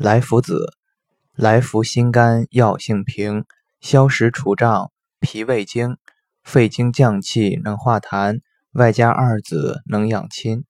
来福子来福心肝药性平消食除胀脾胃经肺经降气能化痰外加二子能养亲。